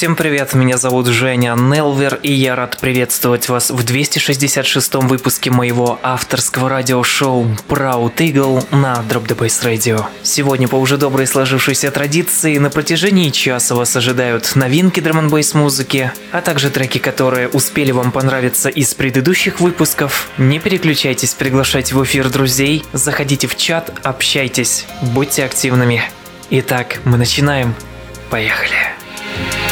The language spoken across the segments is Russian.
Всем привет, меня зовут Женя Нелвер, и я рад приветствовать вас в 266-м выпуске моего авторского радиошоу Proud Eagle на Drop the Bass Radio. Сегодня по уже доброй сложившейся традиции на протяжении часа вас ожидают новинки драм бейс музыки, а также треки, которые успели вам понравиться из предыдущих выпусков. Не переключайтесь, приглашайте в эфир друзей, заходите в чат, общайтесь, будьте активными. Итак, мы начинаем. Поехали. Microdot.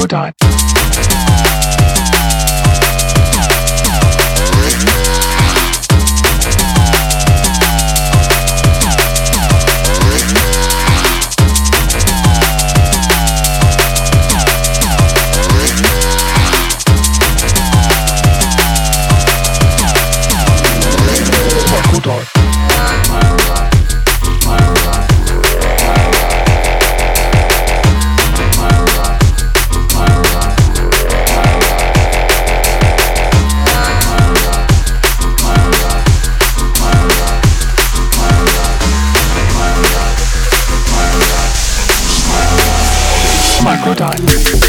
Put. Psychodyne.